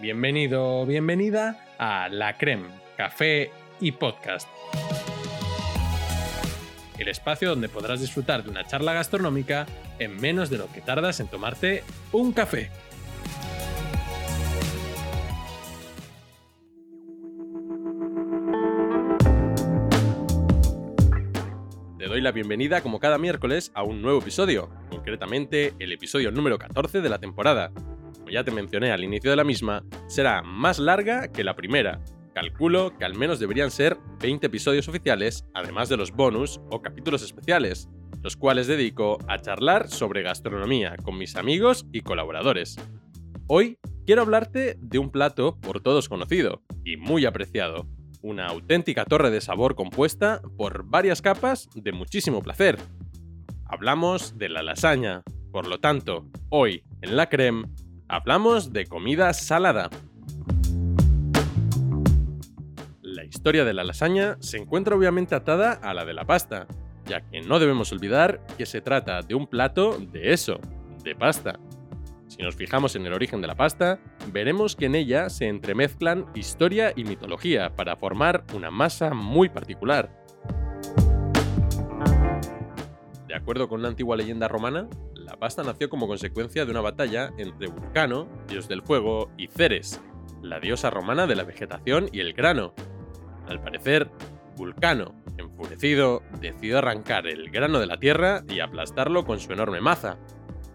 Bienvenido bienvenida a La Creme, Café y Podcast. El espacio donde podrás disfrutar de una charla gastronómica en menos de lo que tardas en tomarte un café. Te doy la bienvenida como cada miércoles a un nuevo episodio, concretamente el episodio número 14 de la temporada. Ya te mencioné al inicio de la misma, será más larga que la primera. Calculo que al menos deberían ser 20 episodios oficiales, además de los bonus o capítulos especiales, los cuales dedico a charlar sobre gastronomía con mis amigos y colaboradores. Hoy quiero hablarte de un plato por todos conocido y muy apreciado, una auténtica torre de sabor compuesta por varias capas de muchísimo placer. Hablamos de la lasaña, por lo tanto, hoy en la creme hablamos de comida salada. La historia de la lasaña se encuentra obviamente atada a la de la pasta, ya que no debemos olvidar que se trata de un plato de eso, de pasta. Si nos fijamos en el origen de la pasta, veremos que en ella se entremezclan historia y mitología para formar una masa muy particular. De acuerdo con una antigua leyenda romana, pasta nació como consecuencia de una batalla entre Vulcano, dios del fuego, y Ceres, la diosa romana de la vegetación y el grano. Al parecer, Vulcano, enfurecido, decidió arrancar el grano de la tierra y aplastarlo con su enorme maza,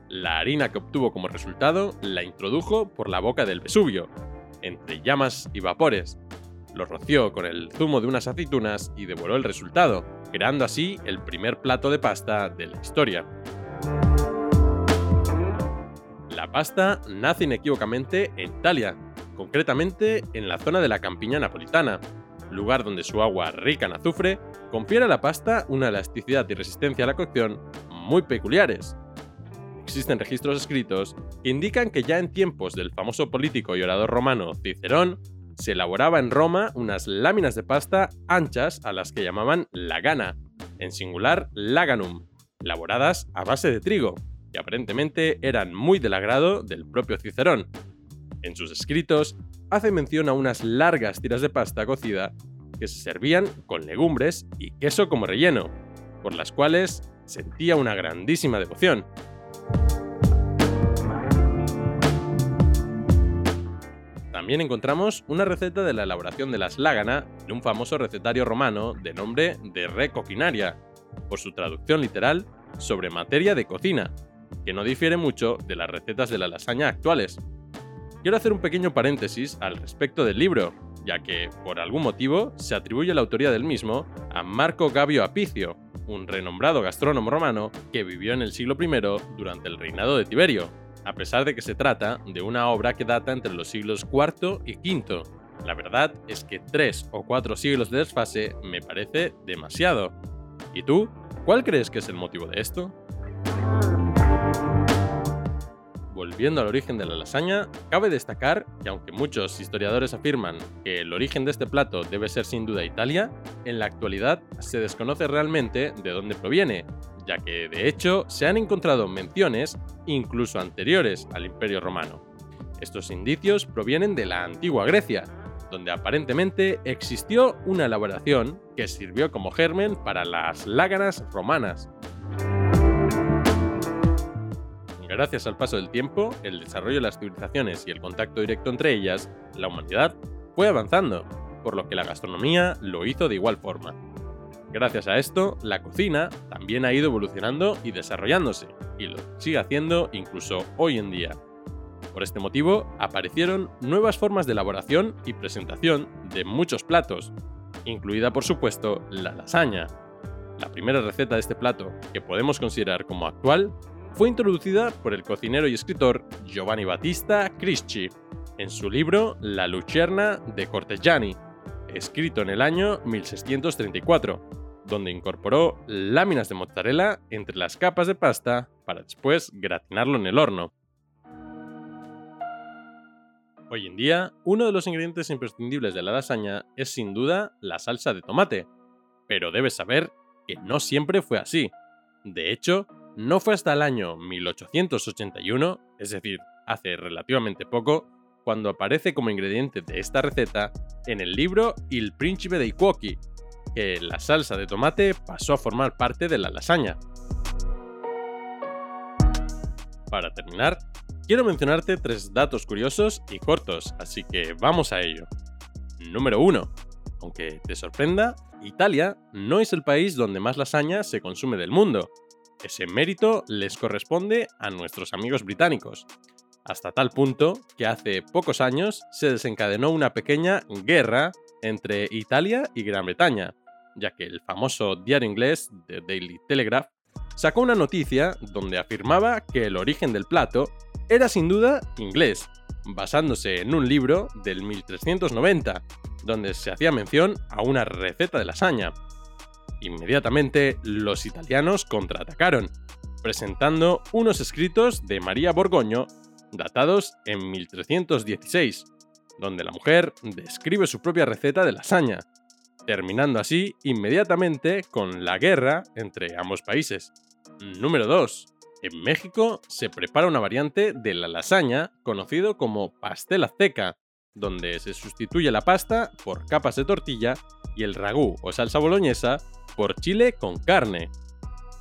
la harina que obtuvo como resultado la introdujo por la boca del Vesubio, entre llamas y vapores. Lo roció con el zumo de unas aceitunas y devoró el resultado, creando así el primer plato de pasta de la historia. Pasta nace inequívocamente en Italia, concretamente en la zona de la campiña napolitana, lugar donde su agua rica en azufre confiere a la pasta una elasticidad y resistencia a la cocción muy peculiares, existen registros escritos que indican que ya en tiempos del famoso político y orador romano Cicerón, se elaboraba en Roma unas láminas de pasta anchas a las que llamaban lagana, en singular laganum, elaboradas a base de trigo, y aparentemente eran muy del agrado del propio Cicerón. En sus escritos hace mención a unas largas tiras de pasta cocida que se servían con legumbres y queso como relleno, por las cuales sentía una grandísima devoción. También encontramos una receta de la elaboración de las lágana en un famoso recetario romano de nombre de Re Coquinaria, por su traducción literal sobre materia de cocina, que no difiere mucho de las recetas de la lasaña actuales. Quiero hacer un pequeño paréntesis al respecto del libro, ya que, por algún motivo, se atribuye la autoría del mismo a Marco Gabio Apicio, un renombrado gastrónomo romano que vivió en el siglo I durante el reinado de Tiberio, a pesar de que se trata de una obra que data entre los siglos IV y V. La verdad es que tres o cuatro siglos de desfase me parece demasiado. ¿Y tú? ¿Cuál crees que es el motivo de esto? Volviendo al origen de la lasaña, cabe destacar que aunque muchos historiadores afirman que el origen de este plato debe ser sin duda Italia, en la actualidad se desconoce realmente de dónde proviene, ya que de hecho se han encontrado menciones incluso anteriores al Imperio Romano. Estos indicios provienen de la antigua Grecia, donde aparentemente existió una elaboración que sirvió como germen para las láganas romanas. Gracias al paso del tiempo, el desarrollo de las civilizaciones y el contacto directo entre ellas, la humanidad fue avanzando, por lo que la gastronomía lo hizo de igual forma. Gracias a esto, la cocina también ha ido evolucionando y desarrollándose, y lo sigue haciendo incluso hoy en día. Por este motivo, aparecieron nuevas formas de elaboración y presentación de muchos platos, incluida por supuesto la lasaña. La primera receta de este plato, que podemos considerar como actual, fue introducida por el cocinero y escritor Giovanni Battista Crisci en su libro La Lucerna de Cortegiani, escrito en el año 1634, donde incorporó láminas de mozzarella entre las capas de pasta para después gratinarlo en el horno. Hoy en día, uno de los ingredientes imprescindibles de la lasaña es sin duda la salsa de tomate, pero debes saber que no siempre fue así. De hecho, no fue hasta el año 1881, es decir, hace relativamente poco, cuando aparece como ingrediente de esta receta en el libro Il Principe dei Cuochi, que la salsa de tomate pasó a formar parte de la lasaña. Para terminar, quiero mencionarte tres datos curiosos y cortos, así que vamos a ello. Número 1. Aunque te sorprenda, Italia no es el país donde más lasaña se consume del mundo. Ese mérito les corresponde a nuestros amigos británicos, hasta tal punto que hace pocos años se desencadenó una pequeña guerra entre Italia y Gran Bretaña, ya que el famoso diario inglés The Daily Telegraph sacó una noticia donde afirmaba que el origen del plato era sin duda inglés, basándose en un libro del 1390, donde se hacía mención a una receta de lasaña. Inmediatamente los italianos contraatacaron, presentando unos escritos de María Borgoño datados en 1316, donde la mujer describe su propia receta de lasaña, terminando así inmediatamente con la guerra entre ambos países. Número 2. En México se prepara una variante de la lasaña conocido como pastel azteca, donde se sustituye la pasta por capas de tortilla y el ragú o salsa boloñesa por chile con carne.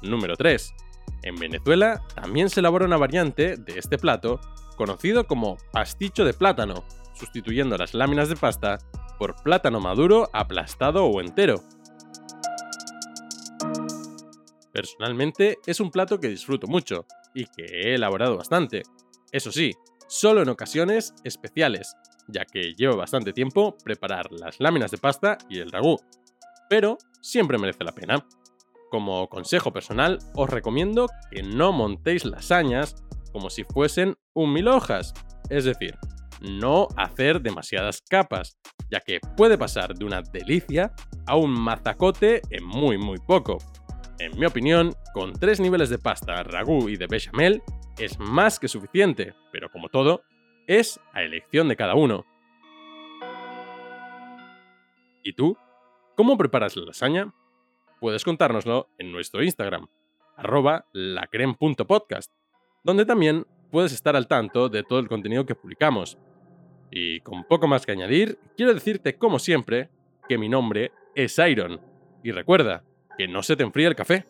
Número 3. En Venezuela también se elabora una variante de este plato conocido como pasticho de plátano, sustituyendo las láminas de pasta por plátano maduro aplastado o entero. Personalmente es un plato que disfruto mucho y que he elaborado bastante. Eso sí, solo en ocasiones especiales, ya que llevo bastante tiempo preparar las láminas de pasta y el ragú. Pero siempre merece la pena. Como consejo personal, os recomiendo que no montéis lasañas como si fuesen un mil hojas, es decir, no hacer demasiadas capas, ya que puede pasar de una delicia a un mazacote en muy muy poco. En mi opinión, con tres niveles de pasta, ragú y de bechamel es más que suficiente, pero como todo, es a elección de cada uno. ¿Y tú? ¿Cómo preparas la lasaña? Puedes contárnoslo en nuestro Instagram, arroba lacrem.podcast, donde también puedes estar al tanto de todo el contenido que publicamos. Y con poco más que añadir, quiero decirte como siempre que mi nombre es Iron. Y recuerda, que no se te enfríe el café.